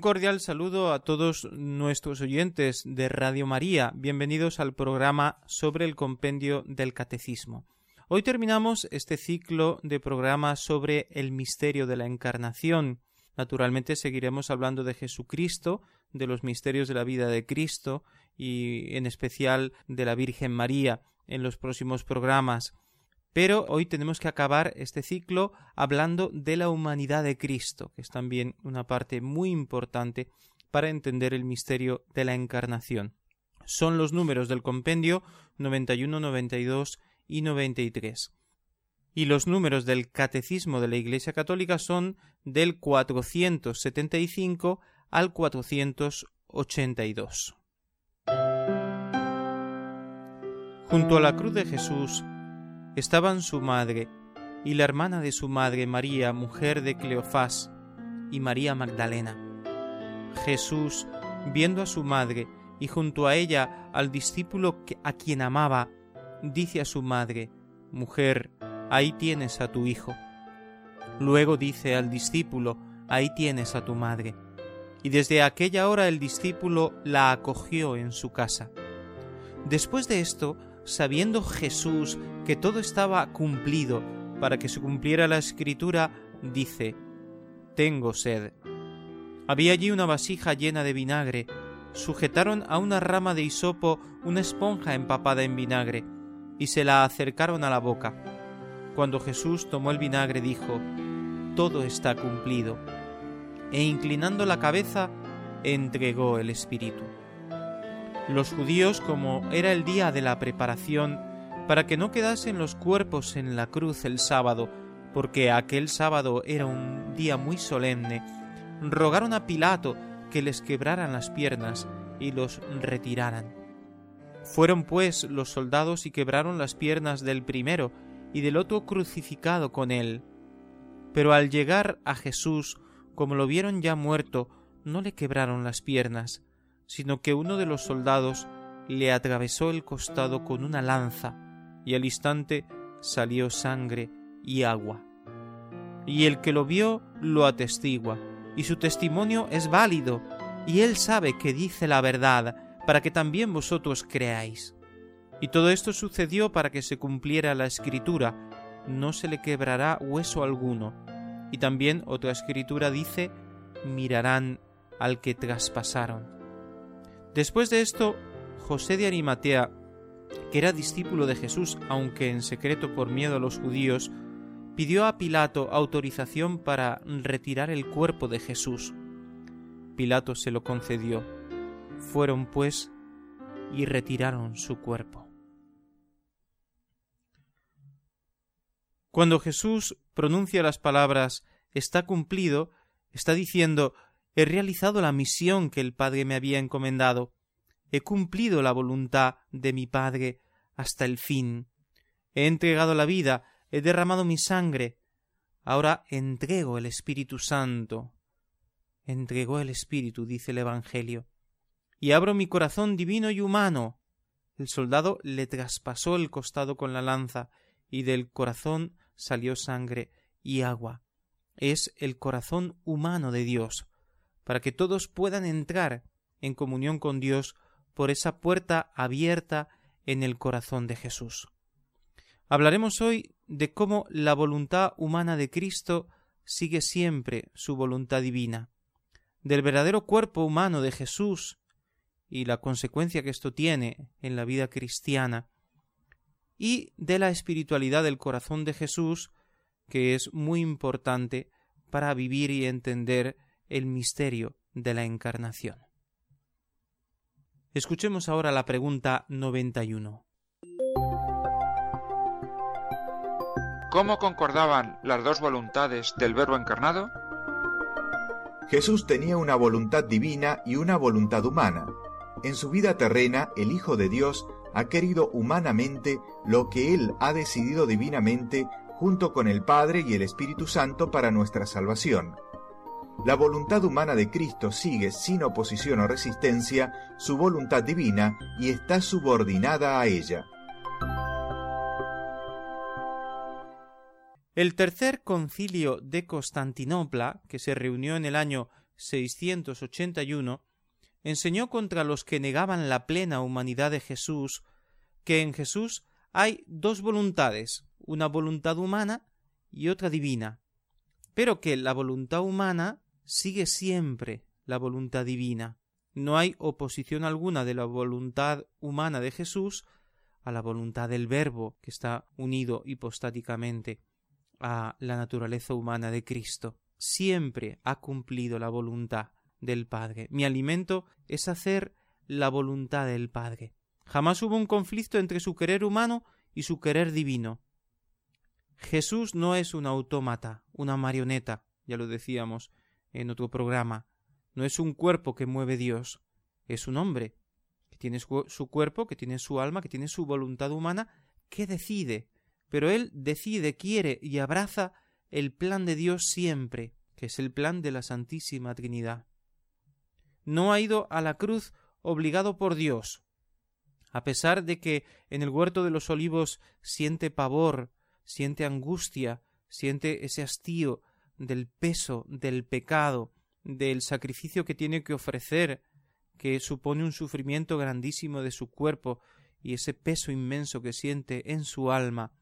Un cordial saludo a todos nuestros oyentes de Radio María. Bienvenidos al programa sobre el compendio del Catecismo. Hoy terminamos este ciclo de programas sobre el misterio de la Encarnación. Naturalmente seguiremos hablando de Jesucristo, de los misterios de la vida de Cristo y en especial de la Virgen María en los próximos programas. Pero hoy tenemos que acabar este ciclo hablando de la humanidad de Cristo, que es también una parte muy importante para entender el misterio de la encarnación. Son los números del compendio 91, 92 y 93. Y los números del Catecismo de la Iglesia Católica son del 475 al 482. Junto a la cruz de Jesús estaban su madre y la hermana de su madre María, mujer de Cleofás, y María Magdalena. Jesús, viendo a su madre y junto a ella al discípulo a quien amaba, dice a su madre, Mujer, ahí tienes a tu hijo. Luego dice al discípulo, Ahí tienes a tu madre. Y desde aquella hora el discípulo la acogió en su casa. Después de esto, sabiendo Jesús que todo estaba cumplido para que se cumpliera la escritura, dice, Tengo sed. Había allí una vasija llena de vinagre, sujetaron a una rama de hisopo una esponja empapada en vinagre, y se la acercaron a la boca. Cuando Jesús tomó el vinagre dijo, Todo está cumplido, e inclinando la cabeza, entregó el Espíritu. Los judíos, como era el día de la preparación, para que no quedasen los cuerpos en la cruz el sábado, porque aquel sábado era un día muy solemne, rogaron a Pilato que les quebraran las piernas y los retiraran. Fueron pues los soldados y quebraron las piernas del primero y del otro crucificado con él. Pero al llegar a Jesús, como lo vieron ya muerto, no le quebraron las piernas, sino que uno de los soldados le atravesó el costado con una lanza, y al instante salió sangre y agua. Y el que lo vio lo atestigua, y su testimonio es válido, y él sabe que dice la verdad, para que también vosotros creáis. Y todo esto sucedió para que se cumpliera la escritura, no se le quebrará hueso alguno. Y también otra escritura dice, mirarán al que traspasaron. Después de esto, José de Arimatea, que era discípulo de Jesús, aunque en secreto por miedo a los judíos, pidió a Pilato autorización para retirar el cuerpo de Jesús. Pilato se lo concedió. Fueron, pues, y retiraron su cuerpo. Cuando Jesús pronuncia las palabras está cumplido, está diciendo he realizado la misión que el Padre me había encomendado, he cumplido la voluntad de mi Padre hasta el fin, he entregado la vida, he derramado mi sangre, ahora entrego el Espíritu Santo. Entregó el Espíritu, dice el Evangelio, y abro mi corazón divino y humano. El soldado le traspasó el costado con la lanza, y del corazón salió sangre y agua. Es el corazón humano de Dios, para que todos puedan entrar en comunión con Dios por esa puerta abierta en el corazón de Jesús. Hablaremos hoy de cómo la voluntad humana de Cristo sigue siempre su voluntad divina, del verdadero cuerpo humano de Jesús y la consecuencia que esto tiene en la vida cristiana, y de la espiritualidad del corazón de Jesús, que es muy importante para vivir y entender el misterio de la encarnación. Escuchemos ahora la pregunta 91. ¿Cómo concordaban las dos voluntades del Verbo encarnado? Jesús tenía una voluntad divina y una voluntad humana. En su vida terrena, el Hijo de Dios ha querido humanamente lo que Él ha decidido divinamente junto con el Padre y el Espíritu Santo para nuestra salvación. La voluntad humana de Cristo sigue sin oposición o resistencia su voluntad divina y está subordinada a ella. El tercer concilio de Constantinopla, que se reunió en el año 681, enseñó contra los que negaban la plena humanidad de Jesús que en Jesús hay dos voluntades, una voluntad humana y otra divina, pero que la voluntad humana sigue siempre la voluntad divina. No hay oposición alguna de la voluntad humana de Jesús a la voluntad del Verbo que está unido hipostáticamente a la naturaleza humana de Cristo. Siempre ha cumplido la voluntad del Padre. Mi alimento es hacer la voluntad del Padre. Jamás hubo un conflicto entre su querer humano y su querer divino. Jesús no es un autómata, una marioneta, ya lo decíamos en otro programa. No es un cuerpo que mueve Dios, es un hombre que tiene su cuerpo, que tiene su alma, que tiene su voluntad humana, que decide, pero él decide, quiere y abraza el plan de Dios siempre, que es el plan de la Santísima Trinidad no ha ido a la cruz obligado por Dios. A pesar de que en el huerto de los olivos siente pavor, siente angustia, siente ese hastío del peso del pecado, del sacrificio que tiene que ofrecer, que supone un sufrimiento grandísimo de su cuerpo y ese peso inmenso que siente en su alma,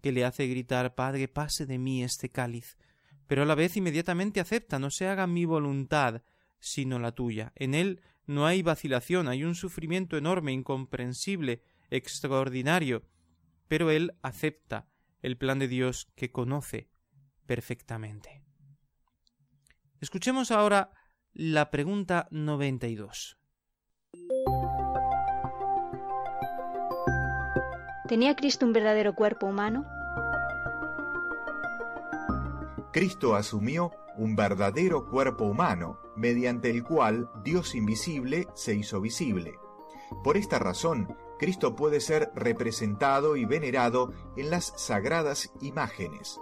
que le hace gritar Padre, pase de mí este cáliz. Pero a la vez inmediatamente acepta, no se haga mi voluntad, sino la tuya. En él no hay vacilación, hay un sufrimiento enorme, incomprensible, extraordinario, pero él acepta el plan de Dios que conoce perfectamente. Escuchemos ahora la pregunta 92. ¿Tenía Cristo un verdadero cuerpo humano? Cristo asumió un verdadero cuerpo humano, mediante el cual Dios invisible se hizo visible. Por esta razón, Cristo puede ser representado y venerado en las sagradas imágenes.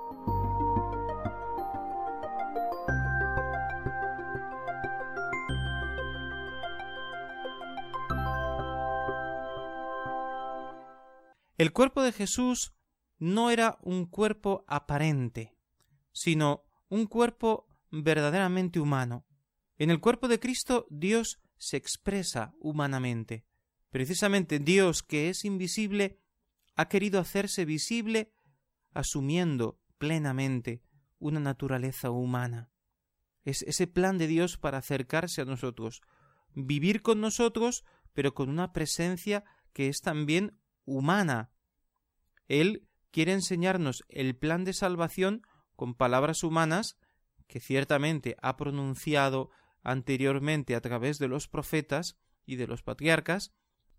El cuerpo de Jesús no era un cuerpo aparente, sino un cuerpo verdaderamente humano. En el cuerpo de Cristo Dios se expresa humanamente. Precisamente Dios, que es invisible, ha querido hacerse visible asumiendo plenamente una naturaleza humana. Es ese plan de Dios para acercarse a nosotros, vivir con nosotros, pero con una presencia que es también humana. Él quiere enseñarnos el plan de salvación con palabras humanas que ciertamente ha pronunciado anteriormente a través de los profetas y de los patriarcas,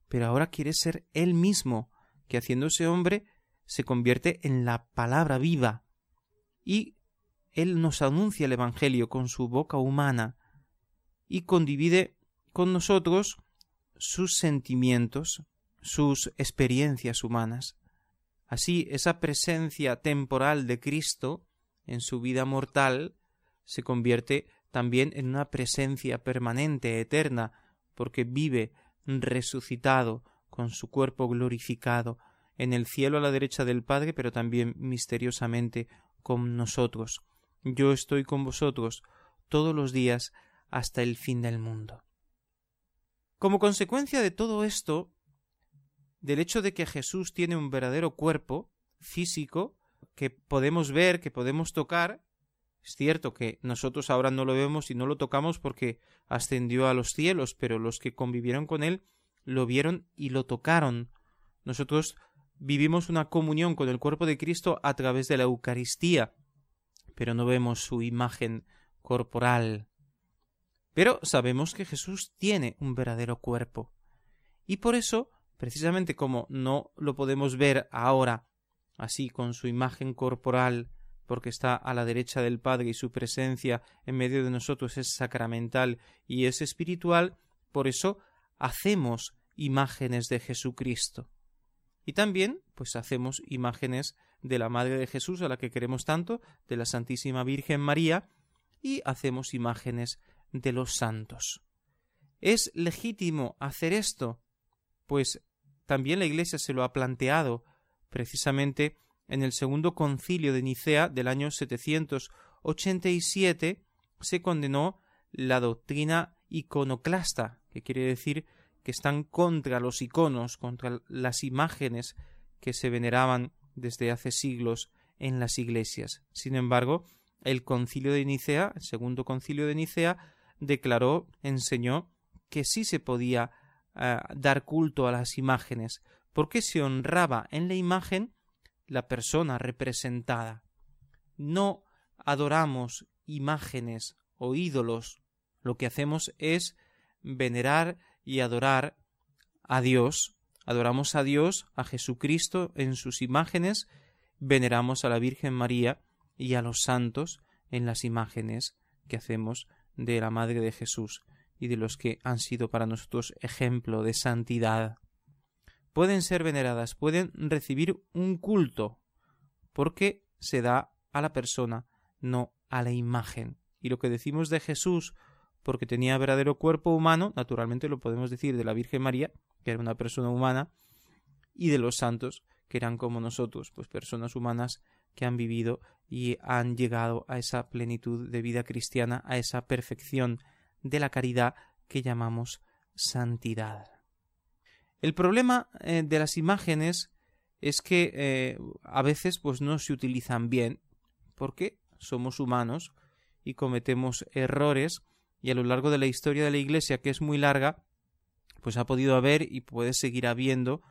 pero ahora quiere ser él mismo, que haciéndose hombre se convierte en la palabra viva. Y él nos anuncia el Evangelio con su boca humana y condivide con nosotros sus sentimientos, sus experiencias humanas. Así, esa presencia temporal de Cristo en su vida mortal se convierte también en una presencia permanente, eterna, porque vive resucitado con su cuerpo glorificado en el cielo a la derecha del Padre, pero también misteriosamente con nosotros. Yo estoy con vosotros todos los días hasta el fin del mundo. Como consecuencia de todo esto, del hecho de que Jesús tiene un verdadero cuerpo físico, que podemos ver, que podemos tocar. Es cierto que nosotros ahora no lo vemos y no lo tocamos porque ascendió a los cielos, pero los que convivieron con él lo vieron y lo tocaron. Nosotros vivimos una comunión con el cuerpo de Cristo a través de la Eucaristía, pero no vemos su imagen corporal. Pero sabemos que Jesús tiene un verdadero cuerpo. Y por eso, precisamente como no lo podemos ver ahora así con su imagen corporal, porque está a la derecha del Padre y su presencia en medio de nosotros es sacramental y es espiritual, por eso hacemos imágenes de Jesucristo. Y también, pues hacemos imágenes de la Madre de Jesús, a la que queremos tanto, de la Santísima Virgen María, y hacemos imágenes de los santos. ¿Es legítimo hacer esto? Pues también la Iglesia se lo ha planteado precisamente en el segundo concilio de Nicea del año 787 se condenó la doctrina iconoclasta, que quiere decir que están contra los iconos, contra las imágenes que se veneraban desde hace siglos en las iglesias. Sin embargo, el concilio de Nicea, el segundo concilio de Nicea, declaró, enseñó que sí se podía dar culto a las imágenes, porque se honraba en la imagen la persona representada. No adoramos imágenes o ídolos, lo que hacemos es venerar y adorar a Dios. Adoramos a Dios, a Jesucristo en sus imágenes, veneramos a la Virgen María y a los santos en las imágenes que hacemos de la Madre de Jesús y de los que han sido para nosotros ejemplo de santidad. Pueden ser veneradas, pueden recibir un culto, porque se da a la persona, no a la imagen. Y lo que decimos de Jesús, porque tenía verdadero cuerpo humano, naturalmente lo podemos decir de la Virgen María, que era una persona humana, y de los santos, que eran como nosotros, pues personas humanas que han vivido y han llegado a esa plenitud de vida cristiana, a esa perfección de la caridad que llamamos santidad. El problema eh, de las imágenes es que eh, a veces pues no se utilizan bien porque somos humanos y cometemos errores y a lo largo de la historia de la Iglesia que es muy larga pues ha podido haber y puede seguir habiendo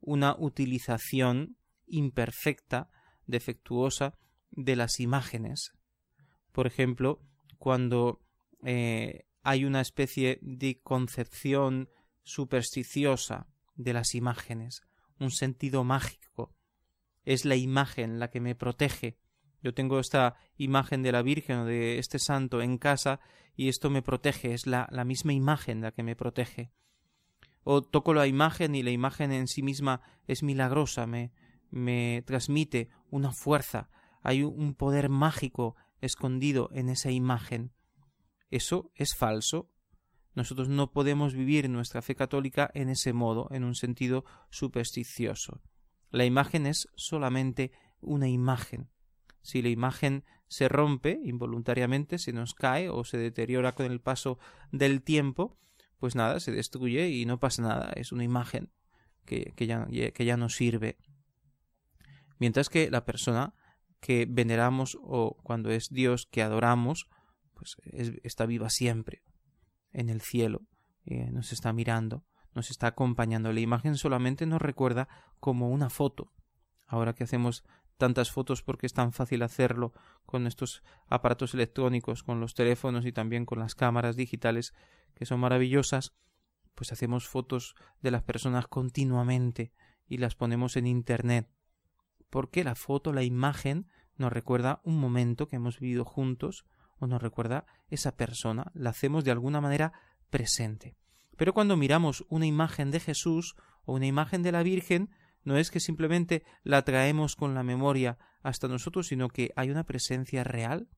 una utilización imperfecta, defectuosa de las imágenes. Por ejemplo, cuando eh, hay una especie de concepción supersticiosa de las imágenes, un sentido mágico. Es la imagen la que me protege. Yo tengo esta imagen de la Virgen o de este santo en casa y esto me protege, es la, la misma imagen la que me protege. O toco la imagen y la imagen en sí misma es milagrosa, me, me transmite una fuerza, hay un poder mágico escondido en esa imagen. Eso es falso. Nosotros no podemos vivir nuestra fe católica en ese modo, en un sentido supersticioso. La imagen es solamente una imagen. Si la imagen se rompe involuntariamente, se nos cae o se deteriora con el paso del tiempo, pues nada, se destruye y no pasa nada. Es una imagen que, ya, que ya no sirve. Mientras que la persona que veneramos o cuando es Dios que adoramos, pues está viva siempre en el cielo, eh, nos está mirando, nos está acompañando. La imagen solamente nos recuerda como una foto. Ahora que hacemos tantas fotos porque es tan fácil hacerlo con estos aparatos electrónicos, con los teléfonos y también con las cámaras digitales que son maravillosas, pues hacemos fotos de las personas continuamente y las ponemos en Internet. Porque la foto, la imagen, nos recuerda un momento que hemos vivido juntos, o nos recuerda esa persona, la hacemos de alguna manera presente. Pero cuando miramos una imagen de Jesús o una imagen de la Virgen, no es que simplemente la traemos con la memoria hasta nosotros, sino que hay una presencia real,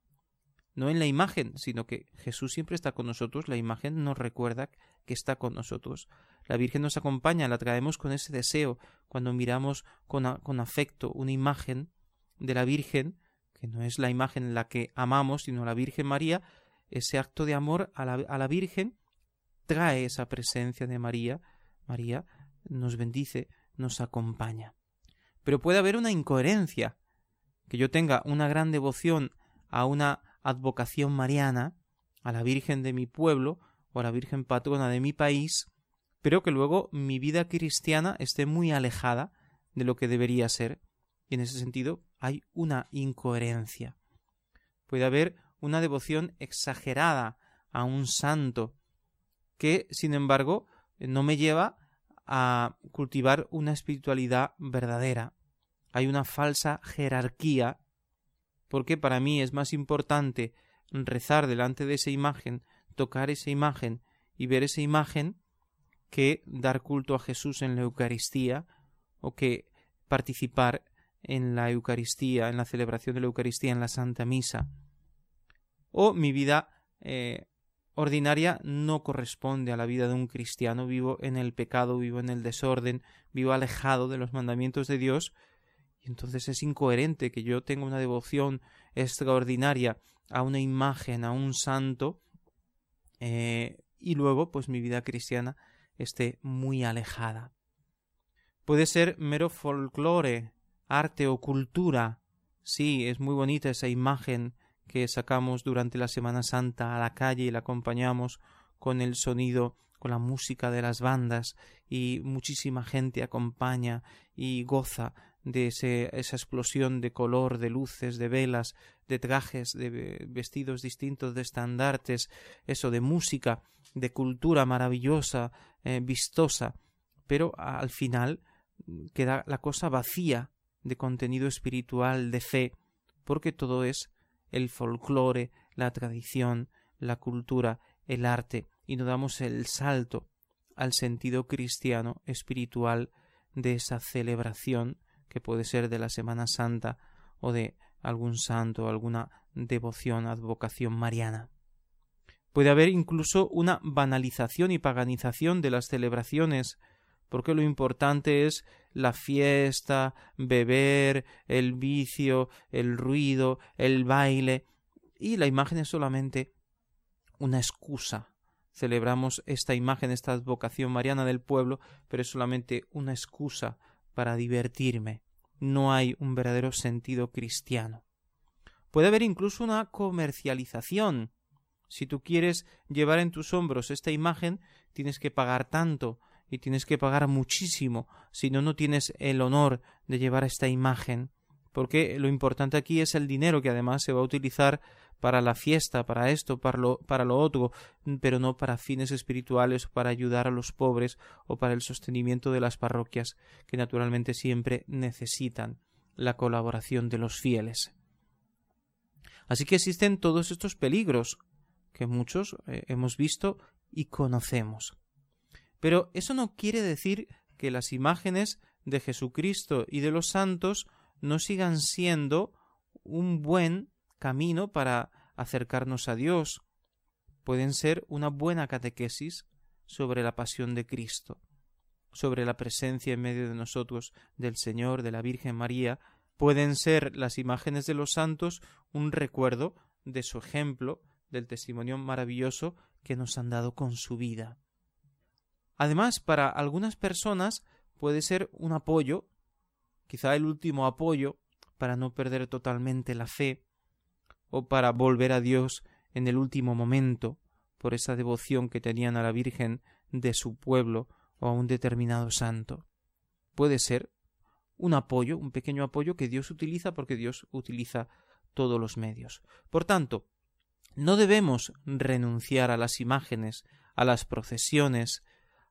no en la imagen, sino que Jesús siempre está con nosotros, la imagen nos recuerda que está con nosotros. La Virgen nos acompaña, la traemos con ese deseo. Cuando miramos con, con afecto una imagen de la Virgen, que no es la imagen en la que amamos, sino la Virgen María, ese acto de amor a la, a la Virgen trae esa presencia de María. María nos bendice, nos acompaña. Pero puede haber una incoherencia, que yo tenga una gran devoción a una advocación mariana, a la Virgen de mi pueblo o a la Virgen patrona de mi país, pero que luego mi vida cristiana esté muy alejada de lo que debería ser. Y en ese sentido hay una incoherencia. Puede haber una devoción exagerada a un santo que, sin embargo, no me lleva a cultivar una espiritualidad verdadera. Hay una falsa jerarquía porque para mí es más importante rezar delante de esa imagen, tocar esa imagen y ver esa imagen que dar culto a Jesús en la Eucaristía o que participar en la Eucaristía, en la celebración de la Eucaristía, en la Santa Misa. O mi vida eh, ordinaria no corresponde a la vida de un cristiano, vivo en el pecado, vivo en el desorden, vivo alejado de los mandamientos de Dios, y entonces es incoherente que yo tenga una devoción extraordinaria a una imagen, a un santo, eh, y luego pues mi vida cristiana esté muy alejada. Puede ser mero folclore, arte o cultura. Sí, es muy bonita esa imagen que sacamos durante la Semana Santa a la calle y la acompañamos con el sonido, con la música de las bandas y muchísima gente acompaña y goza de esa explosión de color, de luces, de velas, de trajes, de vestidos distintos, de estandartes, eso, de música, de cultura maravillosa, eh, vistosa, pero al final queda la cosa vacía de contenido espiritual, de fe, porque todo es el folclore, la tradición, la cultura, el arte, y no damos el salto al sentido cristiano espiritual de esa celebración que puede ser de la Semana Santa o de algún santo, alguna devoción, advocación mariana. Puede haber incluso una banalización y paganización de las celebraciones, porque lo importante es la fiesta, beber, el vicio, el ruido, el baile, y la imagen es solamente una excusa. Celebramos esta imagen, esta advocación mariana del pueblo, pero es solamente una excusa para divertirme. No hay un verdadero sentido cristiano. Puede haber incluso una comercialización. Si tú quieres llevar en tus hombros esta imagen, tienes que pagar tanto, y tienes que pagar muchísimo, si no, no tienes el honor de llevar esta imagen, porque lo importante aquí es el dinero que además se va a utilizar para la fiesta, para esto, para lo, para lo otro, pero no para fines espirituales, para ayudar a los pobres o para el sostenimiento de las parroquias, que naturalmente siempre necesitan la colaboración de los fieles. Así que existen todos estos peligros que muchos eh, hemos visto y conocemos. Pero eso no quiere decir que las imágenes de Jesucristo y de los santos no sigan siendo un buen camino para acercarnos a Dios. Pueden ser una buena catequesis sobre la pasión de Cristo, sobre la presencia en medio de nosotros del Señor, de la Virgen María, pueden ser las imágenes de los santos un recuerdo de su ejemplo, del testimonio maravilloso que nos han dado con su vida. Además, para algunas personas puede ser un apoyo, quizá el último apoyo, para no perder totalmente la fe, o para volver a Dios en el último momento, por esa devoción que tenían a la Virgen de su pueblo o a un determinado santo. Puede ser un apoyo, un pequeño apoyo que Dios utiliza porque Dios utiliza todos los medios. Por tanto, no debemos renunciar a las imágenes, a las procesiones,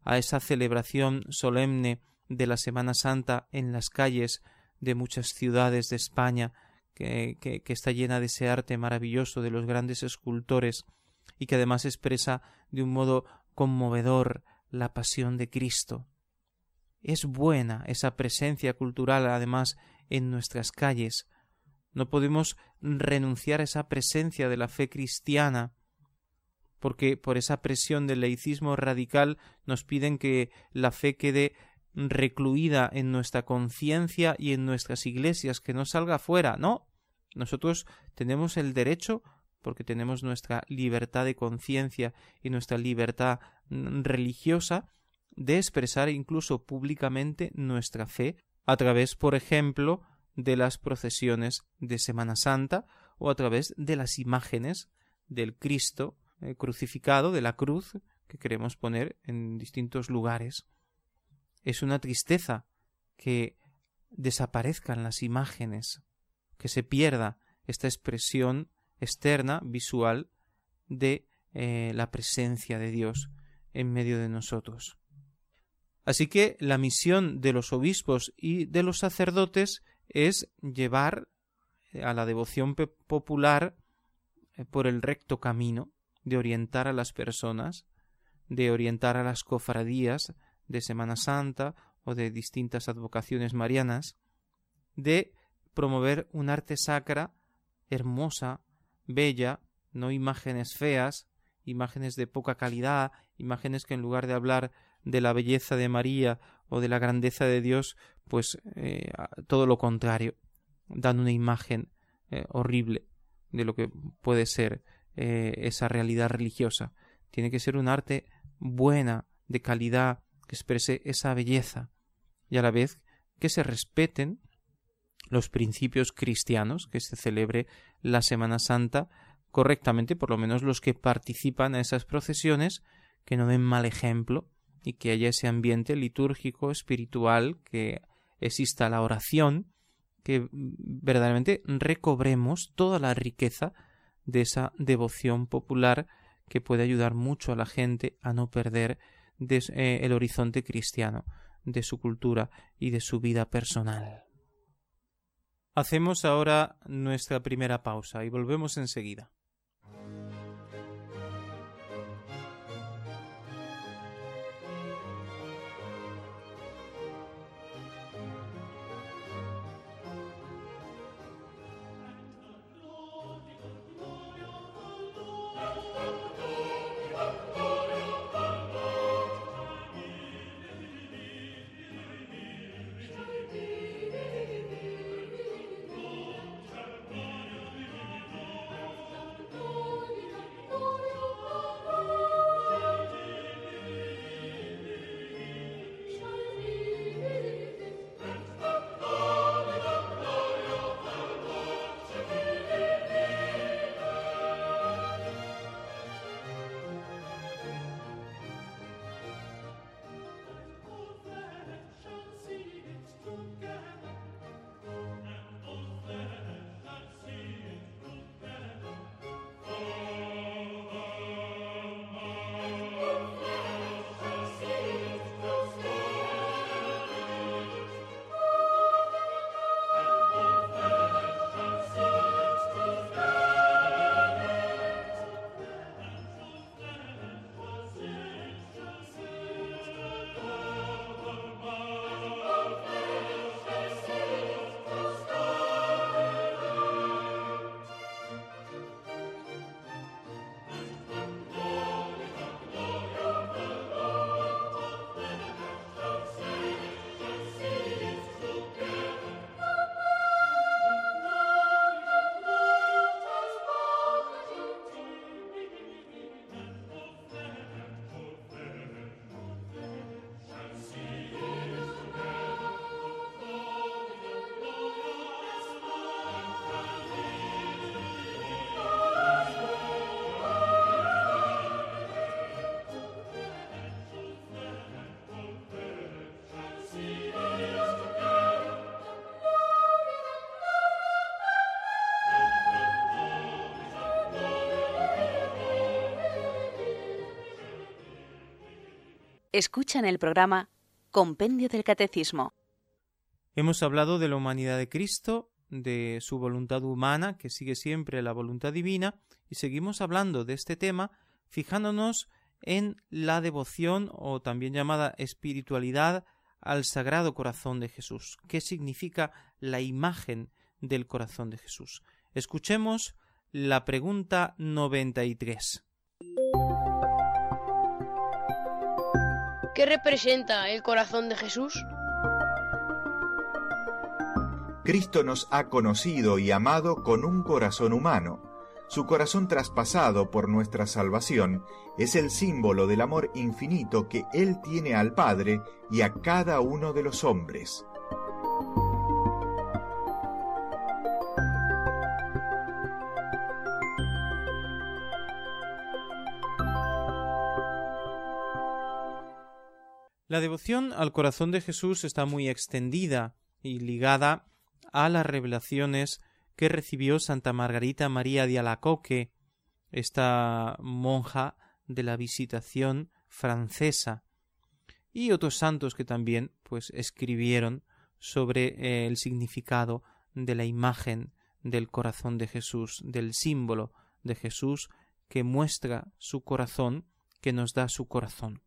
a esa celebración solemne de la Semana Santa en las calles de muchas ciudades de España, que, que, está llena de ese arte maravilloso de los grandes escultores y que además expresa de un modo conmovedor la pasión de Cristo. Es buena esa presencia cultural además en nuestras calles. No podemos renunciar a esa presencia de la fe cristiana porque por esa presión del laicismo radical nos piden que la fe quede recluida en nuestra conciencia y en nuestras iglesias, que no salga fuera. No, nosotros tenemos el derecho, porque tenemos nuestra libertad de conciencia y nuestra libertad mm, religiosa, de expresar incluso públicamente nuestra fe a través, por ejemplo, de las procesiones de Semana Santa o a través de las imágenes del Cristo eh, crucificado de la cruz que queremos poner en distintos lugares. Es una tristeza que desaparezcan las imágenes, que se pierda esta expresión externa, visual, de eh, la presencia de Dios en medio de nosotros. Así que la misión de los obispos y de los sacerdotes es llevar a la devoción popular eh, por el recto camino, de orientar a las personas, de orientar a las cofradías de Semana Santa o de distintas advocaciones marianas, de promover un arte sacra hermosa, bella, no imágenes feas, imágenes de poca calidad, imágenes que en lugar de hablar de la belleza de María o de la grandeza de Dios, pues eh, todo lo contrario, dan una imagen eh, horrible de lo que puede ser eh, esa realidad religiosa. Tiene que ser un arte buena, de calidad, que exprese esa belleza y a la vez que se respeten los principios cristianos, que se celebre la Semana Santa correctamente, por lo menos los que participan a esas procesiones, que no den mal ejemplo y que haya ese ambiente litúrgico, espiritual, que exista la oración, que verdaderamente recobremos toda la riqueza de esa devoción popular que puede ayudar mucho a la gente a no perder eh, el horizonte cristiano, de su cultura y de su vida personal. Hacemos ahora nuestra primera pausa y volvemos enseguida. Escuchan el programa Compendio del Catecismo. Hemos hablado de la humanidad de Cristo, de su voluntad humana, que sigue siempre la voluntad divina, y seguimos hablando de este tema fijándonos en la devoción o también llamada espiritualidad al Sagrado Corazón de Jesús. ¿Qué significa la imagen del corazón de Jesús? Escuchemos la pregunta 93. ¿Qué representa el corazón de Jesús? Cristo nos ha conocido y amado con un corazón humano. Su corazón traspasado por nuestra salvación es el símbolo del amor infinito que Él tiene al Padre y a cada uno de los hombres. La devoción al corazón de Jesús está muy extendida y ligada a las revelaciones que recibió Santa Margarita María de Alacoque, esta monja de la visitación francesa, y otros santos que también pues escribieron sobre eh, el significado de la imagen del corazón de Jesús, del símbolo de Jesús que muestra su corazón que nos da su corazón.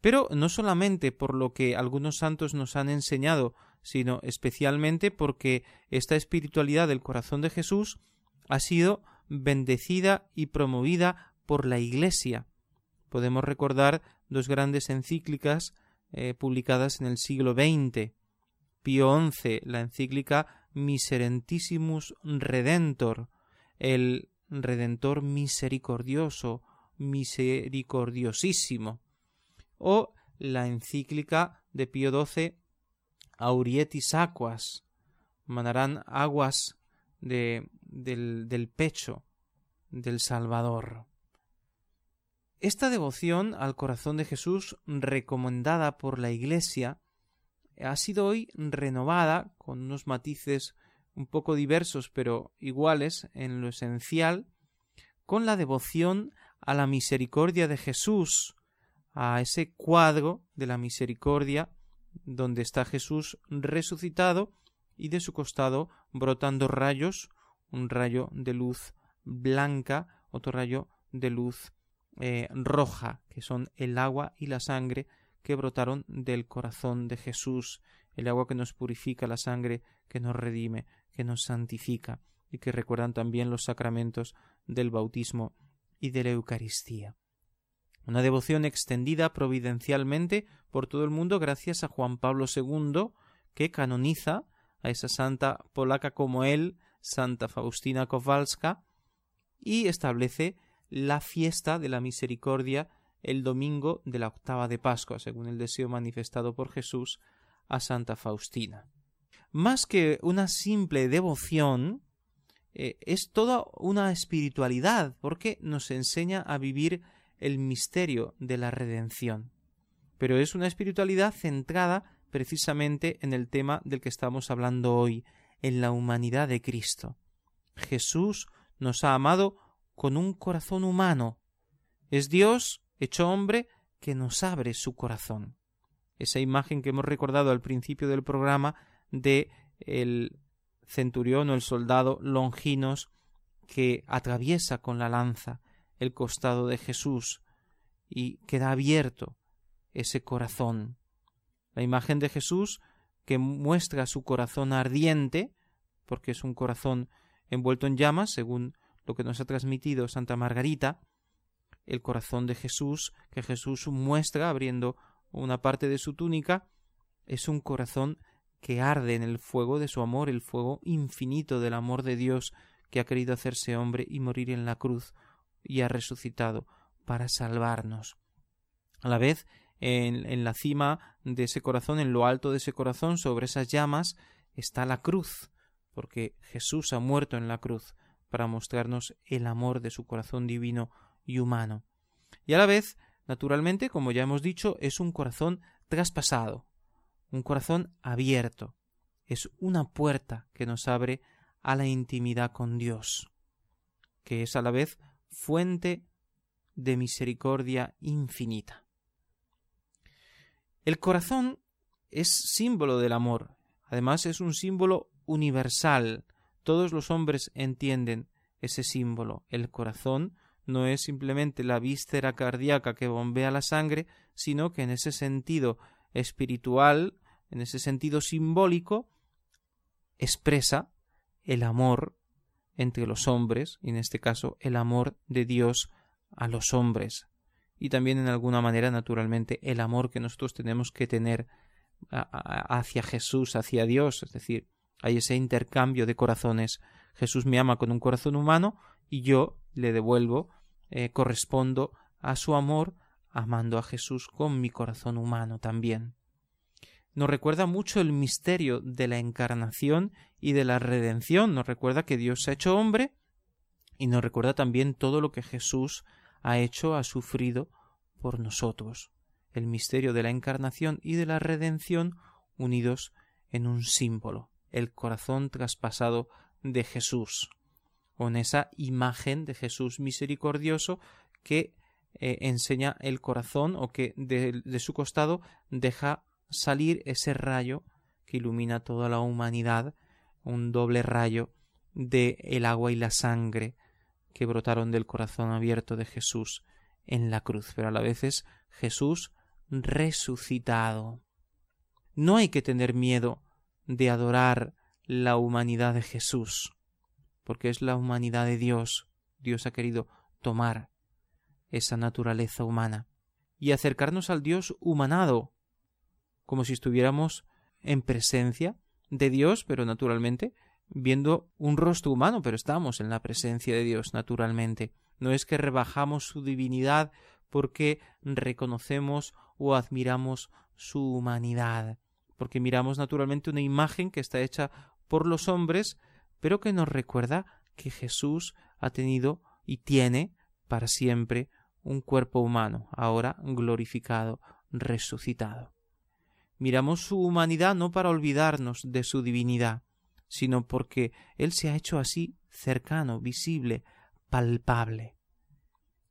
Pero no solamente por lo que algunos santos nos han enseñado, sino especialmente porque esta espiritualidad del corazón de Jesús ha sido bendecida y promovida por la Iglesia. Podemos recordar dos grandes encíclicas eh, publicadas en el siglo XX. Pío XI, la encíclica Miserentissimus Redentor, el Redentor misericordioso, misericordiosísimo, o la encíclica de Pío XII Aurietis Aquas, manarán aguas de, del, del pecho del Salvador. Esta devoción al corazón de Jesús, recomendada por la Iglesia, ha sido hoy renovada con unos matices un poco diversos pero iguales en lo esencial, con la devoción a la misericordia de Jesús, a ese cuadro de la misericordia donde está Jesús resucitado y de su costado brotando rayos, un rayo de luz blanca, otro rayo de luz eh, roja, que son el agua y la sangre que brotaron del corazón de Jesús, el agua que nos purifica, la sangre que nos redime, que nos santifica, y que recuerdan también los sacramentos del bautismo y de la Eucaristía. Una devoción extendida providencialmente por todo el mundo gracias a Juan Pablo II, que canoniza a esa santa polaca como él, Santa Faustina Kowalska, y establece la fiesta de la misericordia el domingo de la octava de Pascua, según el deseo manifestado por Jesús a Santa Faustina. Más que una simple devoción, eh, es toda una espiritualidad, porque nos enseña a vivir el misterio de la redención. Pero es una espiritualidad centrada precisamente en el tema del que estamos hablando hoy, en la humanidad de Cristo. Jesús nos ha amado con un corazón humano. Es Dios hecho hombre que nos abre su corazón. Esa imagen que hemos recordado al principio del programa de el centurión o el soldado Longinos que atraviesa con la lanza el costado de Jesús y queda abierto ese corazón. La imagen de Jesús que muestra su corazón ardiente, porque es un corazón envuelto en llamas, según lo que nos ha transmitido Santa Margarita, el corazón de Jesús, que Jesús muestra abriendo una parte de su túnica, es un corazón que arde en el fuego de su amor, el fuego infinito del amor de Dios que ha querido hacerse hombre y morir en la cruz y ha resucitado para salvarnos. A la vez, en, en, la cima de ese corazón, en lo alto de ese corazón, sobre esas llamas, está la cruz, porque Jesús ha muerto en la cruz para mostrarnos el amor de su corazón divino y humano. Y a la vez, naturalmente, como ya hemos dicho, es un corazón traspasado, un corazón abierto, es una puerta que nos abre a la intimidad con Dios, que es a la vez fuente de misericordia infinita. El corazón es símbolo del amor, además es un símbolo universal, todos los hombres entienden ese símbolo. El corazón no es simplemente la víscera cardíaca que bombea la sangre, sino que en ese sentido espiritual, en ese sentido simbólico, expresa el amor entre los hombres, y en este caso el amor de Dios a los hombres, y también en alguna manera, naturalmente, el amor que nosotros tenemos que tener hacia Jesús, hacia Dios, es decir, hay ese intercambio de corazones. Jesús me ama con un corazón humano y yo le devuelvo, eh, correspondo a su amor amando a Jesús con mi corazón humano también. Nos recuerda mucho el misterio de la encarnación y de la redención, nos recuerda que Dios se ha hecho hombre y nos recuerda también todo lo que Jesús ha hecho, ha sufrido por nosotros. El misterio de la encarnación y de la redención unidos en un símbolo el corazón traspasado de Jesús, con esa imagen de Jesús misericordioso que eh, enseña el corazón o que de, de su costado deja salir ese rayo que ilumina toda la humanidad, un doble rayo de el agua y la sangre que brotaron del corazón abierto de Jesús en la cruz, pero a la vez es Jesús resucitado. No hay que tener miedo de adorar la humanidad de Jesús, porque es la humanidad de Dios. Dios ha querido tomar esa naturaleza humana y acercarnos al Dios humanado, como si estuviéramos en presencia de Dios, pero naturalmente viendo un rostro humano, pero estamos en la presencia de Dios naturalmente. No es que rebajamos su divinidad porque reconocemos o admiramos su humanidad, porque miramos naturalmente una imagen que está hecha por los hombres, pero que nos recuerda que Jesús ha tenido y tiene para siempre un cuerpo humano, ahora glorificado, resucitado. Miramos su humanidad no para olvidarnos de su divinidad, sino porque Él se ha hecho así cercano, visible, palpable.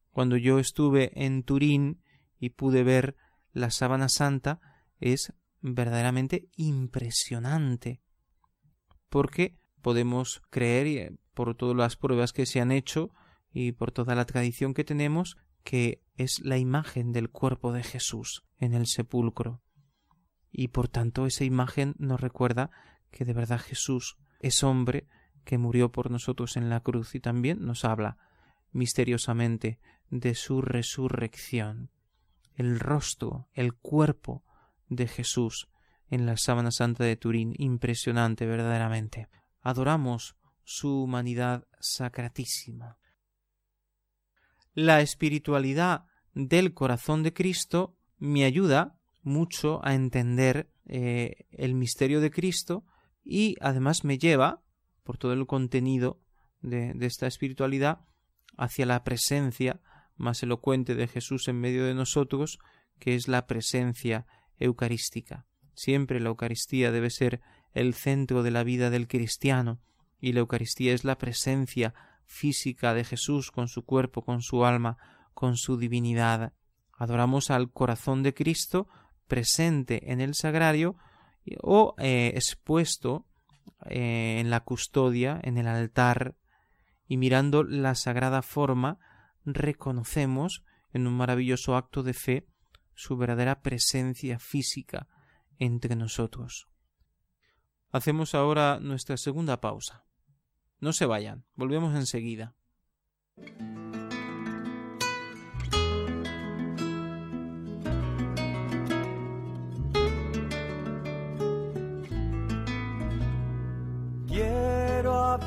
Cuando yo estuve en Turín y pude ver la sábana santa, es verdaderamente impresionante, porque podemos creer, eh, por todas las pruebas que se han hecho y por toda la tradición que tenemos, que es la imagen del cuerpo de Jesús en el sepulcro y por tanto esa imagen nos recuerda que de verdad Jesús es hombre que murió por nosotros en la cruz y también nos habla misteriosamente de su resurrección. El rostro, el cuerpo de Jesús en la sábana santa de Turín, impresionante verdaderamente. Adoramos su humanidad sacratísima. La espiritualidad del corazón de Cristo me ayuda mucho a entender eh, el misterio de Cristo y además me lleva, por todo el contenido de, de esta espiritualidad, hacia la presencia más elocuente de Jesús en medio de nosotros, que es la presencia eucarística. Siempre la Eucaristía debe ser el centro de la vida del cristiano, y la Eucaristía es la presencia física de Jesús con su cuerpo, con su alma, con su divinidad. Adoramos al corazón de Cristo presente en el sagrario o eh, expuesto eh, en la custodia, en el altar, y mirando la sagrada forma, reconocemos en un maravilloso acto de fe su verdadera presencia física entre nosotros. Hacemos ahora nuestra segunda pausa. No se vayan, volvemos enseguida.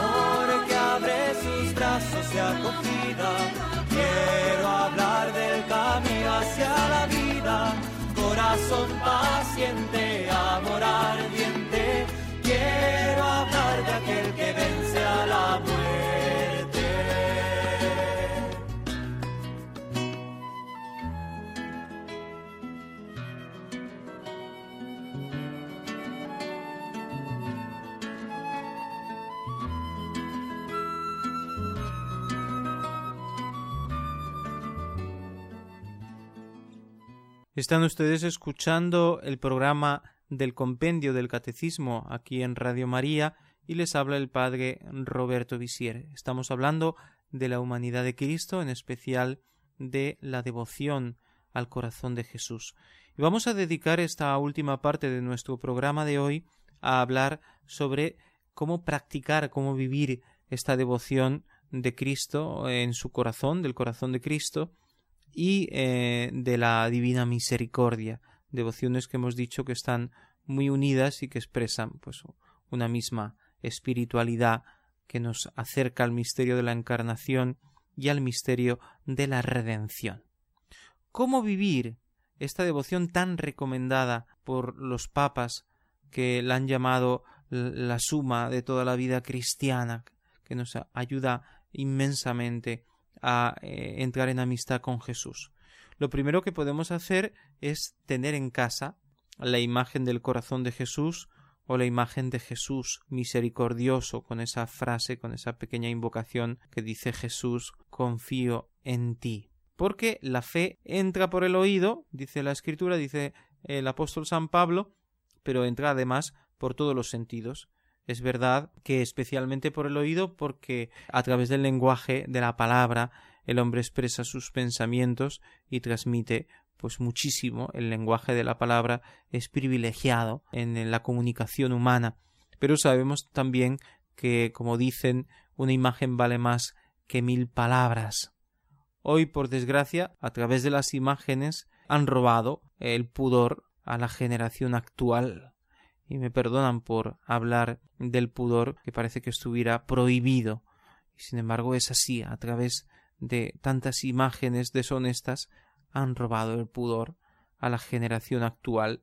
amor que abre sus brazos de acogida. Quiero hablar del camino hacia la vida, corazón paciente, amor ardiente. Están ustedes escuchando el programa del Compendio del Catecismo aquí en Radio María y les habla el Padre Roberto Visier. Estamos hablando de la humanidad de Cristo, en especial de la devoción al corazón de Jesús. Y vamos a dedicar esta última parte de nuestro programa de hoy a hablar sobre cómo practicar, cómo vivir esta devoción de Cristo en su corazón, del corazón de Cristo, y eh, de la divina misericordia, devociones que hemos dicho que están muy unidas y que expresan pues una misma espiritualidad que nos acerca al misterio de la encarnación y al misterio de la redención. ¿Cómo vivir esta devoción tan recomendada por los papas que la han llamado la suma de toda la vida cristiana, que nos ayuda inmensamente a eh, entrar en amistad con Jesús. Lo primero que podemos hacer es tener en casa la imagen del corazón de Jesús o la imagen de Jesús misericordioso con esa frase, con esa pequeña invocación que dice Jesús, confío en ti. Porque la fe entra por el oído, dice la escritura, dice el apóstol San Pablo, pero entra además por todos los sentidos. Es verdad que especialmente por el oído porque a través del lenguaje de la palabra el hombre expresa sus pensamientos y transmite pues muchísimo. El lenguaje de la palabra es privilegiado en la comunicación humana. Pero sabemos también que como dicen una imagen vale más que mil palabras. Hoy por desgracia a través de las imágenes han robado el pudor a la generación actual y me perdonan por hablar del pudor que parece que estuviera prohibido. Y sin embargo es así, a través de tantas imágenes deshonestas han robado el pudor a la generación actual.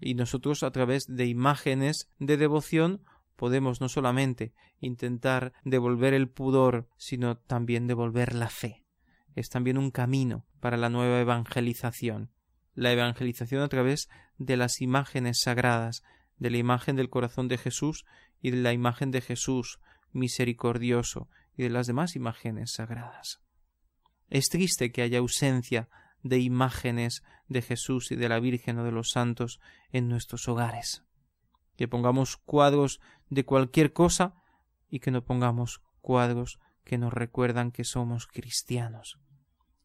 Y nosotros a través de imágenes de devoción podemos no solamente intentar devolver el pudor, sino también devolver la fe. Es también un camino para la nueva evangelización. La evangelización a través de las imágenes sagradas, de la imagen del corazón de Jesús y de la imagen de Jesús misericordioso y de las demás imágenes sagradas. Es triste que haya ausencia de imágenes de Jesús y de la Virgen o de los santos en nuestros hogares. Que pongamos cuadros de cualquier cosa y que no pongamos cuadros que nos recuerdan que somos cristianos.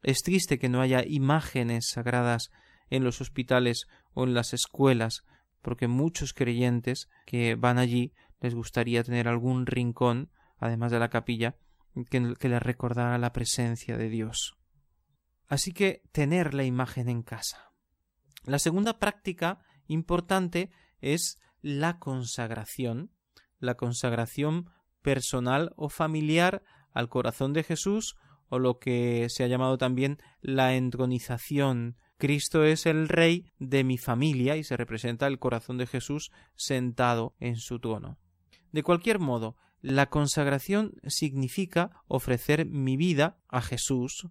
Es triste que no haya imágenes sagradas en los hospitales o en las escuelas porque muchos creyentes que van allí les gustaría tener algún rincón, además de la capilla, que, les recordara la presencia de Dios. Así que tener la imagen en casa. La segunda práctica importante es la consagración, la consagración personal o familiar al corazón de Jesús o lo que se ha llamado también la entronización Cristo es el Rey de mi familia y se representa el corazón de Jesús sentado en su trono. De cualquier modo, la consagración significa ofrecer mi vida a Jesús.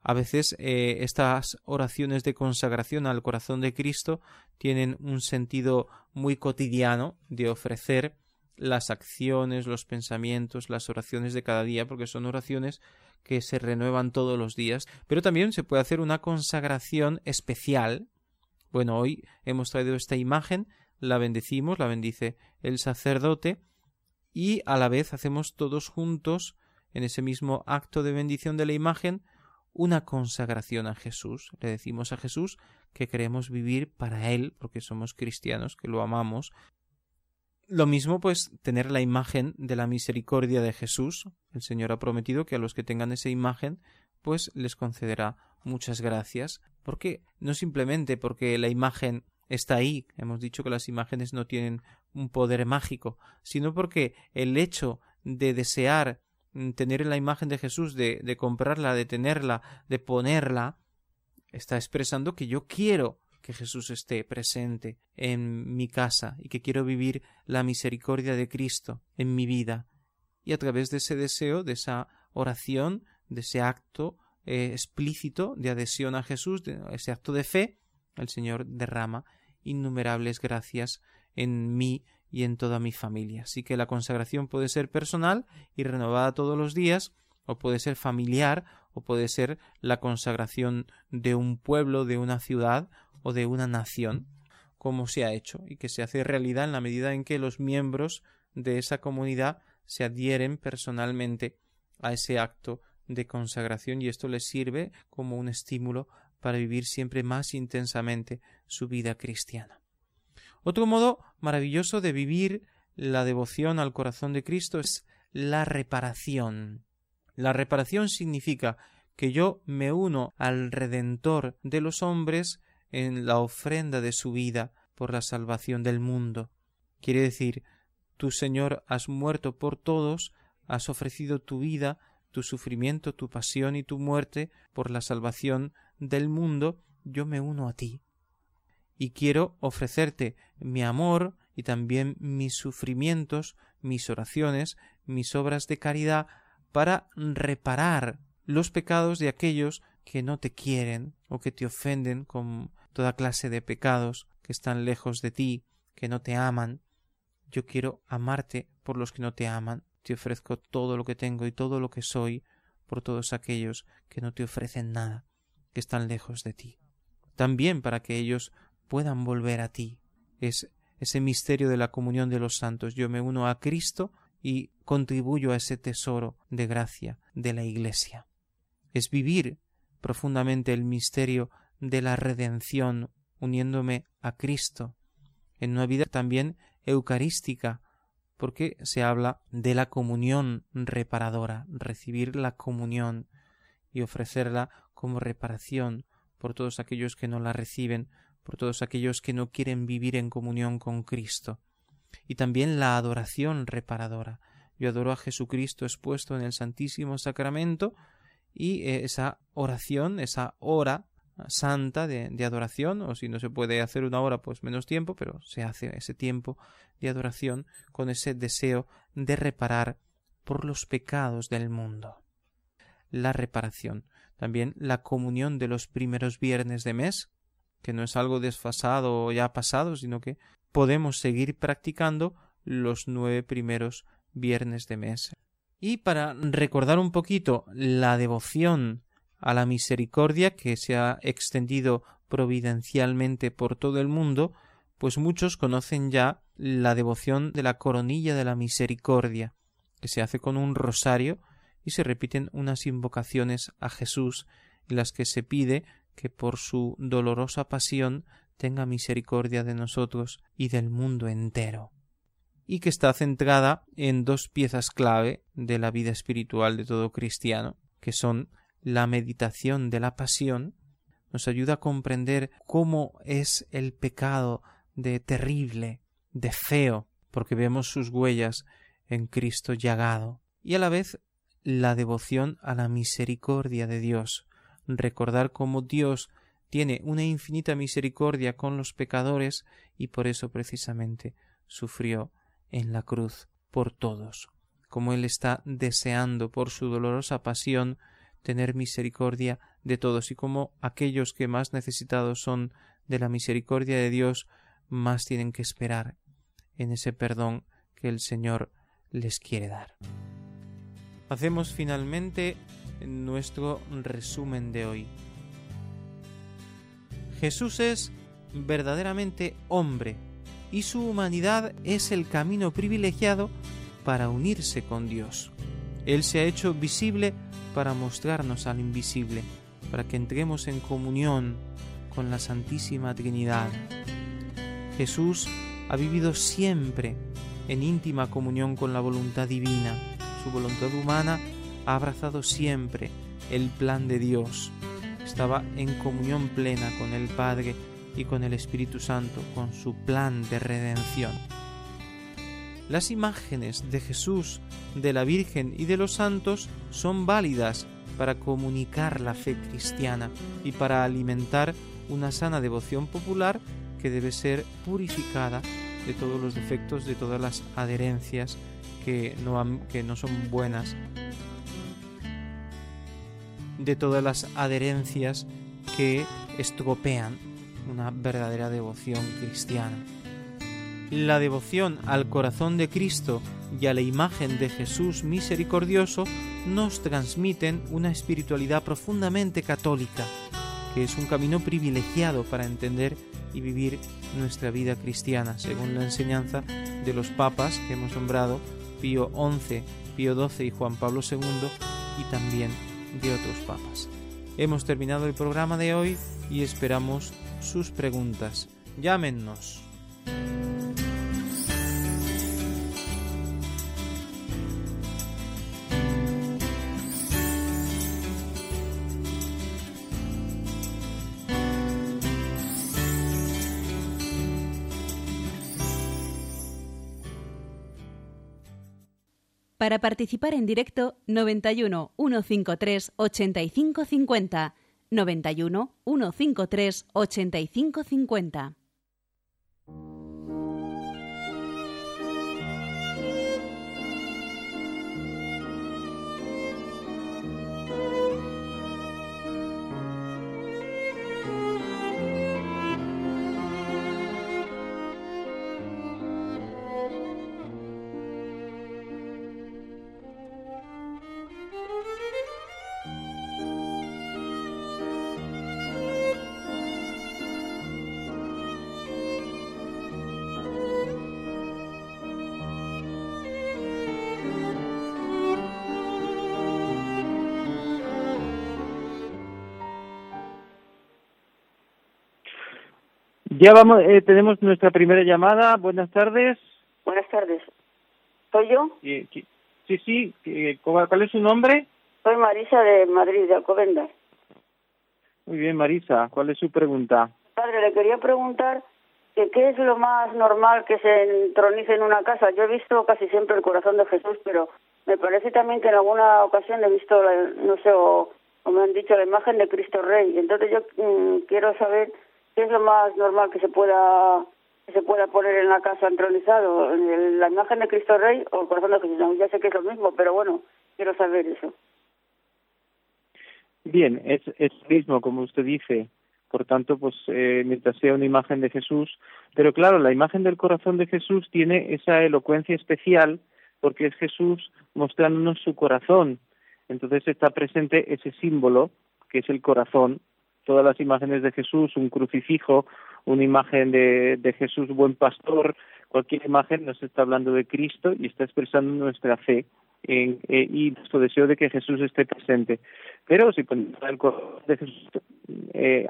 A veces eh, estas oraciones de consagración al corazón de Cristo tienen un sentido muy cotidiano de ofrecer las acciones, los pensamientos, las oraciones de cada día, porque son oraciones que se renuevan todos los días, pero también se puede hacer una consagración especial. Bueno, hoy hemos traído esta imagen, la bendecimos, la bendice el sacerdote, y a la vez hacemos todos juntos, en ese mismo acto de bendición de la imagen, una consagración a Jesús. Le decimos a Jesús que queremos vivir para Él, porque somos cristianos, que lo amamos, lo mismo, pues, tener la imagen de la misericordia de Jesús. El Señor ha prometido que a los que tengan esa imagen, pues les concederá muchas gracias. Porque no simplemente porque la imagen está ahí, hemos dicho que las imágenes no tienen un poder mágico, sino porque el hecho de desear tener la imagen de Jesús, de, de comprarla, de tenerla, de ponerla, está expresando que yo quiero que Jesús esté presente en mi casa y que quiero vivir la misericordia de Cristo en mi vida. Y a través de ese deseo, de esa oración, de ese acto eh, explícito de adhesión a Jesús, de ese acto de fe, el Señor derrama innumerables gracias en mí y en toda mi familia. Así que la consagración puede ser personal y renovada todos los días, o puede ser familiar, o puede ser la consagración de un pueblo, de una ciudad o de una nación, como se ha hecho y que se hace realidad en la medida en que los miembros de esa comunidad se adhieren personalmente a ese acto de consagración y esto les sirve como un estímulo para vivir siempre más intensamente su vida cristiana. Otro modo maravilloso de vivir la devoción al corazón de Cristo es la reparación. La reparación significa que yo me uno al Redentor de los hombres en la ofrenda de su vida por la salvación del mundo. Quiere decir, tu Señor has muerto por todos, has ofrecido tu vida, tu sufrimiento, tu pasión y tu muerte por la salvación del mundo, yo me uno a ti. Y quiero ofrecerte mi amor y también mis sufrimientos, mis oraciones, mis obras de caridad para reparar los pecados de aquellos que no te quieren o que te ofenden con toda clase de pecados que están lejos de ti, que no te aman. Yo quiero amarte por los que no te aman. Te ofrezco todo lo que tengo y todo lo que soy por todos aquellos que no te ofrecen nada, que están lejos de ti. También para que ellos puedan volver a ti. Es ese misterio de la comunión de los santos. Yo me uno a Cristo y contribuyo a ese tesoro de gracia de la Iglesia. Es vivir profundamente el misterio de la redención uniéndome a Cristo en una vida también eucarística porque se habla de la comunión reparadora, recibir la comunión y ofrecerla como reparación por todos aquellos que no la reciben, por todos aquellos que no quieren vivir en comunión con Cristo. Y también la adoración reparadora. Yo adoro a Jesucristo expuesto en el Santísimo Sacramento y eh, esa oración, esa hora santa de, de, adoración, o si no se puede hacer una hora, pues menos tiempo, pero se hace ese tiempo de adoración con ese deseo de reparar por los pecados del mundo. La reparación. También la comunión de los primeros viernes de mes, que no es algo desfasado o ya pasado, sino que podemos seguir practicando los nueve primeros viernes de mes. Y para recordar un poquito la devoción a la misericordia que se ha extendido providencialmente por todo el mundo, pues muchos conocen ya la devoción de la coronilla de la misericordia, que se hace con un rosario y se repiten unas invocaciones a Jesús en las que se pide que por su dolorosa pasión tenga misericordia de nosotros y del mundo entero y que está centrada en dos piezas clave de la vida espiritual de todo cristiano, que son la meditación de la pasión, nos ayuda a comprender cómo es el pecado de terrible, de feo, porque vemos sus huellas en Cristo llagado, y a la vez la devoción a la misericordia de Dios, recordar cómo Dios tiene una infinita misericordia con los pecadores y por eso precisamente sufrió en la cruz por todos, como Él está deseando por su dolorosa pasión tener misericordia de todos y como aquellos que más necesitados son de la misericordia de Dios más tienen que esperar en ese perdón que el Señor les quiere dar. Hacemos finalmente nuestro resumen de hoy. Jesús es verdaderamente hombre, y su humanidad es el camino privilegiado para unirse con Dios. Él se ha hecho visible para mostrarnos al invisible, para que entremos en comunión con la Santísima Trinidad. Jesús ha vivido siempre en íntima comunión con la voluntad divina. Su voluntad humana ha abrazado siempre el plan de Dios. Estaba en comunión plena con el Padre y con el Espíritu Santo, con su plan de redención. Las imágenes de Jesús, de la Virgen y de los santos son válidas para comunicar la fe cristiana y para alimentar una sana devoción popular que debe ser purificada de todos los defectos, de todas las adherencias que no, que no son buenas, de todas las adherencias que estropean una verdadera devoción cristiana. la devoción al corazón de Cristo y a la imagen de Jesús misericordioso nos transmiten una espiritualidad profundamente católica, que es un camino privilegiado para entender y vivir nuestra vida cristiana, según la enseñanza de los papas que hemos nombrado, Pío XI, Pío XII y Juan Pablo II, y también de otros papas. Hemos terminado el programa de hoy y esperamos sus preguntas. Llámenos. Para participar en directo, 91 153 8550. 91 153 8550. Ya vamos, eh, tenemos nuestra primera llamada. Buenas tardes. Buenas tardes. ¿Soy yo? Sí, sí, sí. Eh, ¿Cuál es su nombre? Soy Marisa de Madrid, de Alcobendas. Muy bien, Marisa. ¿Cuál es su pregunta? Padre, le quería preguntar que qué es lo más normal que se entronice en una casa. Yo he visto casi siempre el corazón de Jesús, pero me parece también que en alguna ocasión he visto, no sé, o, me han dicho, la imagen de Cristo Rey. Entonces yo mm, quiero saber ¿Qué es lo más normal que se pueda que se pueda poner en la casa entronizado? ¿La imagen de Cristo Rey o el corazón de Jesús? ya sé que es lo mismo, pero bueno, quiero saber eso. Bien, es, es mismo, como usted dice. Por tanto, pues eh, mientras sea una imagen de Jesús, pero claro, la imagen del corazón de Jesús tiene esa elocuencia especial porque es Jesús mostrándonos su corazón. Entonces está presente ese símbolo que es el corazón todas las imágenes de Jesús, un crucifijo, una imagen de, de Jesús buen pastor, cualquier imagen nos está hablando de Cristo y está expresando nuestra fe en, eh, y nuestro deseo de que Jesús esté presente. Pero si ponemos el corazón de Jesús eh,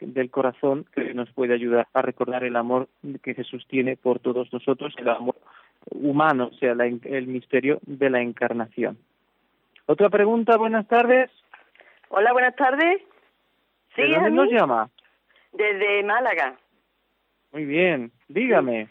del corazón que nos puede ayudar a recordar el amor que Jesús tiene por todos nosotros, el amor humano, o sea, el misterio de la encarnación. Otra pregunta, buenas tardes. Hola, buenas tardes. ¿Sí, ¿De dónde nos llama? Desde Málaga. Muy bien, dígame.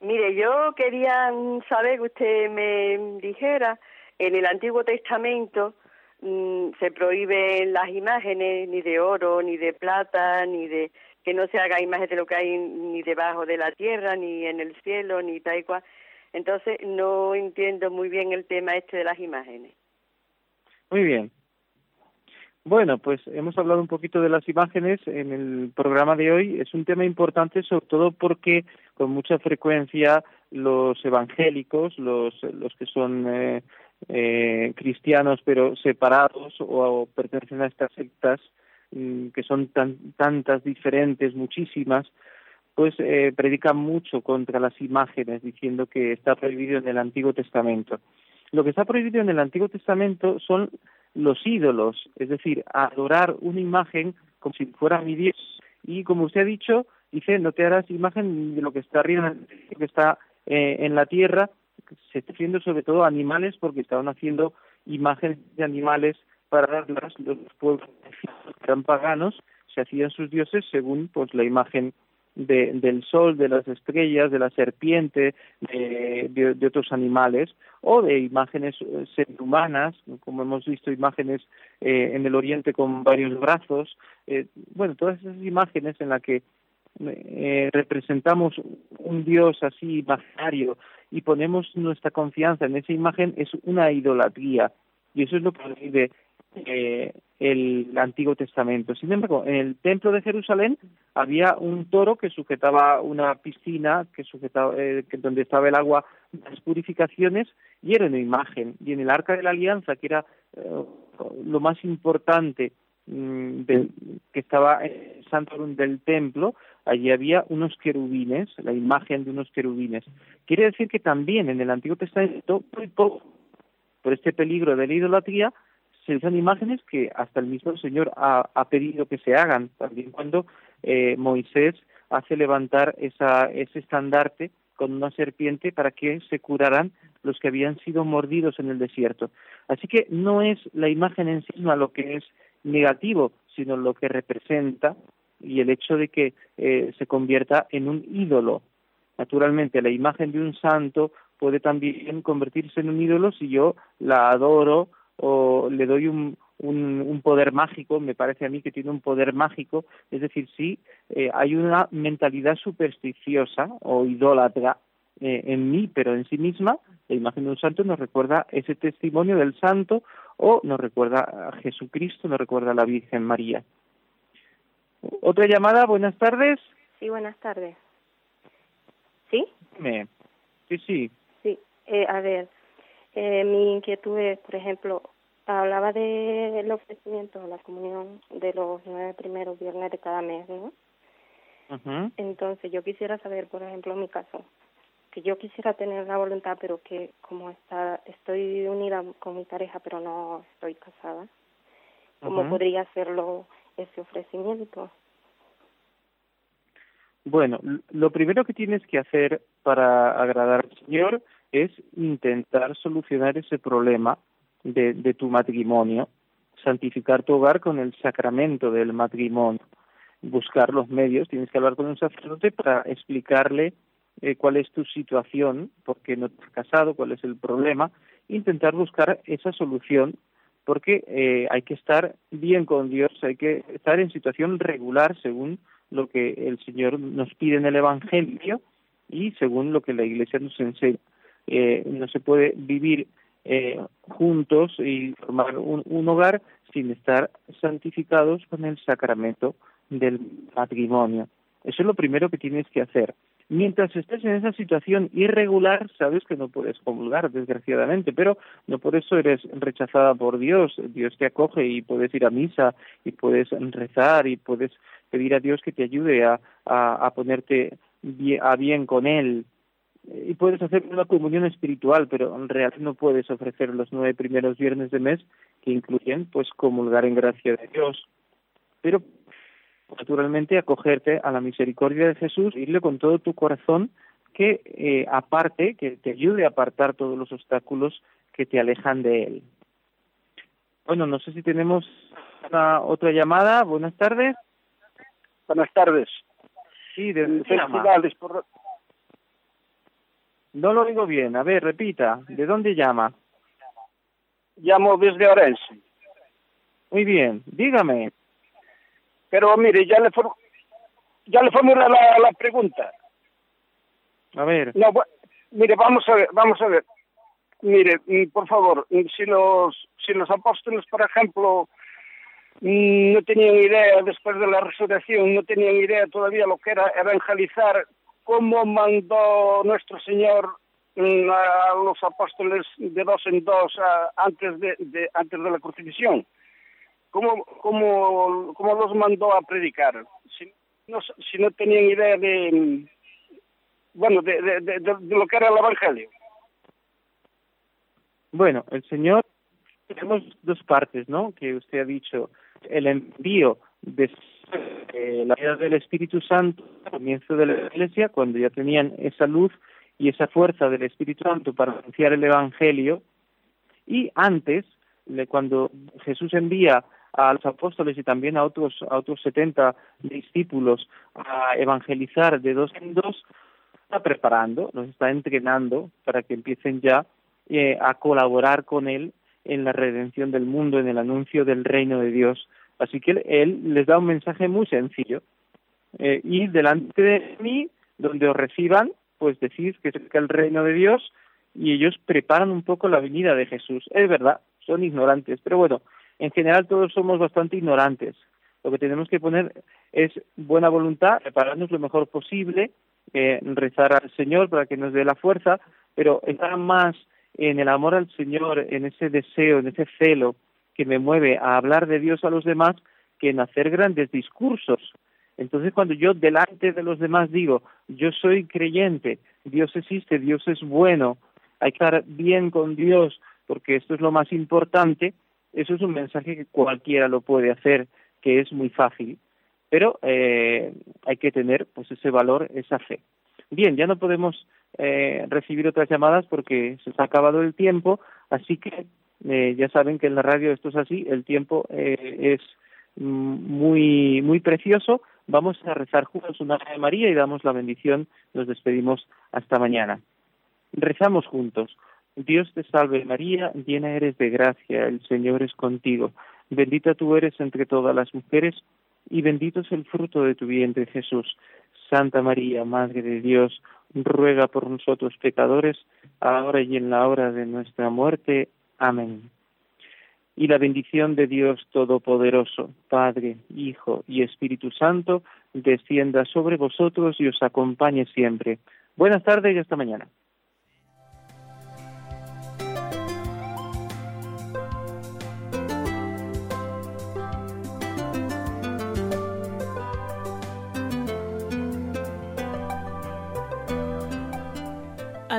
Mire, yo quería saber que usted me dijera, en el Antiguo Testamento mm, se prohíben las imágenes ni de oro, ni de plata, ni de que no se haga imágenes de lo que hay ni debajo de la tierra, ni en el cielo, ni tal y cual. Entonces no entiendo muy bien el tema este de las imágenes. Muy bien. Bueno, pues hemos hablado un poquito de las imágenes en el programa de hoy. Es un tema importante, sobre todo porque con mucha frecuencia los evangélicos, los, los que son eh, eh, cristianos pero separados o, pertenecen a estas sectas mm, que son tan, tantas diferentes, muchísimas, pues eh, predican mucho contra las imágenes, diciendo que está prohibido en el Antiguo Testamento. Lo que está prohibido en el Antiguo Testamento son los ídolos, es decir, adorar una imagen como si fuera mi Dios. Y como usted ha dicho, dice, no te harás imagen de lo que está arriba, lo que está eh, en la tierra, se está haciendo sobre todo animales porque estaban haciendo imágenes de animales para darlas los pueblos que eran paganos, se hacían sus dioses según pues la imagen de, del sol, de las estrellas, de la serpiente, de, de, otros animales, o de imágenes eh, humanas, como hemos visto imágenes eh, en el Oriente con varios brazos. Eh, bueno, todas esas imágenes en las que eh, representamos un Dios así imaginario y ponemos nuestra confianza en esa imagen es una idolatría. Y eso es lo que vive eh, el Antiguo Testamento. Sin embargo, en el templo de Jerusalén había un toro que sujetaba una piscina, que sujetaba, eh, donde estaba el agua de las purificaciones, y era una imagen. Y en el Arca de la Alianza, que era eh, lo más importante mm, que estaba en el santo del templo, allí había unos querubines, la imagen de unos querubines. Quiere decir que también en el Antiguo Testamento, por este peligro de la idolatría, se usan imágenes que hasta el mismo Señor ha, pedido que se hagan, también cuando eh, Moisés hace levantar esa, ese estandarte con una serpiente para que se curaran los que habían sido mordidos en el desierto. Así que no es la imagen en sí misma lo que es negativo, sino lo que representa y el hecho de que eh, se convierta en un ídolo. Naturalmente, la imagen de un santo puede también convertirse en un ídolo si yo la adoro o le doy un, un, poder mágico, me parece a mí que tiene un poder mágico, es decir, si eh, hay una mentalidad supersticiosa o idólatra eh, en mí, pero en sí misma, la imagen de un santo nos recuerda ese testimonio del santo o nos recuerda a Jesucristo, nos recuerda a la Virgen María. Otra llamada, buenas tardes. Sí, buenas tardes. ¿Sí? Sí, sí. Sí, eh, a ver, eh, mi inquietud es, por ejemplo, hablaba del ofrecimiento, la comunión de los nueve primeros viernes de cada mes, ¿no? Entonces, yo quisiera saber, por ejemplo, en mi caso, que yo quisiera tener la voluntad, pero que como está, estoy unida con mi pareja, pero no estoy casada, ¿cómo podría hacerlo ese ofrecimiento? Bueno, lo primero que tienes que hacer para agradar al Señor es intentar solucionar ese problema de, de tu matrimonio, santificar tu hogar con el sacramento del matrimonio, buscar los medios, tienes que hablar con un sacerdote para explicarle eh, cuál es tu situación, por qué no has casado, cuál es el problema, intentar buscar esa solución, porque eh, hay que estar bien con Dios, hay que estar en situación regular según lo que el Señor nos pide en el Evangelio y según lo que la Iglesia nos enseña. Eh, no se puede vivir eh, juntos y formar un, hogar sin estar santificados con el sacramento del matrimonio. Eso es lo primero que tienes que hacer. Mientras estés en esa situación irregular, sabes que no puedes comulgar, desgraciadamente, pero no por eso eres rechazada por Dios. Dios te acoge y puedes ir a misa y puedes rezar y puedes pedir a Dios que te ayude a, a, ponerte a bien con Él y puedes hacer una comunión espiritual, pero en realidad no puedes ofrecer los nueve primeros viernes de mes que incluyen pues comulgar en gracia de Dios. Pero naturalmente acogerte a la misericordia de Jesús, irle con todo tu corazón que eh, aparte, que te ayude a apartar todos los obstáculos que te alejan de Él. Bueno, no sé si tenemos una, otra llamada. Buenas tardes. Buenas tardes. Sí, de Felicidades por, no lo digo bien. A ver, repita. ¿De dónde llama? Llamo desde Orense. Muy bien. Dígame. Pero mire, ya le, ya le formulé la, la pregunta. A ver. No, mire, vamos a ver, vamos a ver. Mire, mm, por favor, mm, si los, si los apóstoles, por ejemplo, mm, no tenían idea después de la resurrección, no tenían idea todavía lo que era evangelizar cómo mandó nuestro Señor mm, a los apóstoles de dos en dos antes de, antes de la crucifixión. ¿Cómo, cómo, cómo los mandó a predicar? Si no, si no tenían idea de, bueno, de, de, de, lo que era el Evangelio. Bueno, el Señor, tenemos dos partes, ¿no? Que usted ha dicho, el envío de eh, la vida del Espíritu Santo al comienzo de la Iglesia, cuando ya tenían esa luz y esa fuerza del Espíritu Santo para anunciar el Evangelio, y antes, cuando Jesús envía a los apóstoles y también a otros a otros 70 discípulos a evangelizar de dos en dos, está preparando, los está entrenando para que empiecen ya eh, a colaborar con él en la redención del mundo, en el anuncio del reino de Dios. Así que él les da un mensaje muy sencillo. Eh, y delante de mí, donde os reciban, pues decís que es el reino de Dios y ellos preparan un poco la venida de Jesús. Es verdad, son ignorantes, pero bueno, en general todos somos bastante ignorantes. Lo que tenemos que poner es buena voluntad, prepararnos lo mejor posible, eh, rezar al Señor para que nos dé la fuerza, pero estar más en el amor al Señor, en ese deseo, en ese celo que me mueve a hablar de Dios a los demás, que en hacer grandes discursos. Entonces, cuando yo delante de los demás digo, yo soy creyente, Dios existe, Dios es bueno, hay que estar bien con Dios, porque esto es lo más importante, eso es un mensaje que cualquiera lo puede hacer, que es muy fácil, pero eh, hay que tener pues ese valor, esa fe. Bien, ya no podemos eh, recibir otras llamadas porque se ha acabado el tiempo, así que eh, ya saben que en la radio esto es así, el tiempo es muy muy precioso. Vamos a rezar juntos una Ave María y damos la bendición. Nos despedimos hasta mañana. Rezamos juntos. Dios te salve María, llena eres de gracia, el Señor es contigo. Bendita tú eres entre todas las mujeres y bendito es el fruto de tu vientre Jesús. Santa María, Madre de Dios, ruega por nosotros pecadores, ahora y en la hora de nuestra muerte. Amén. Y la bendición de Dios Todopoderoso, Padre, Hijo y Espíritu Santo, descienda sobre vosotros y os acompañe siempre. Buenas tardes y hasta mañana.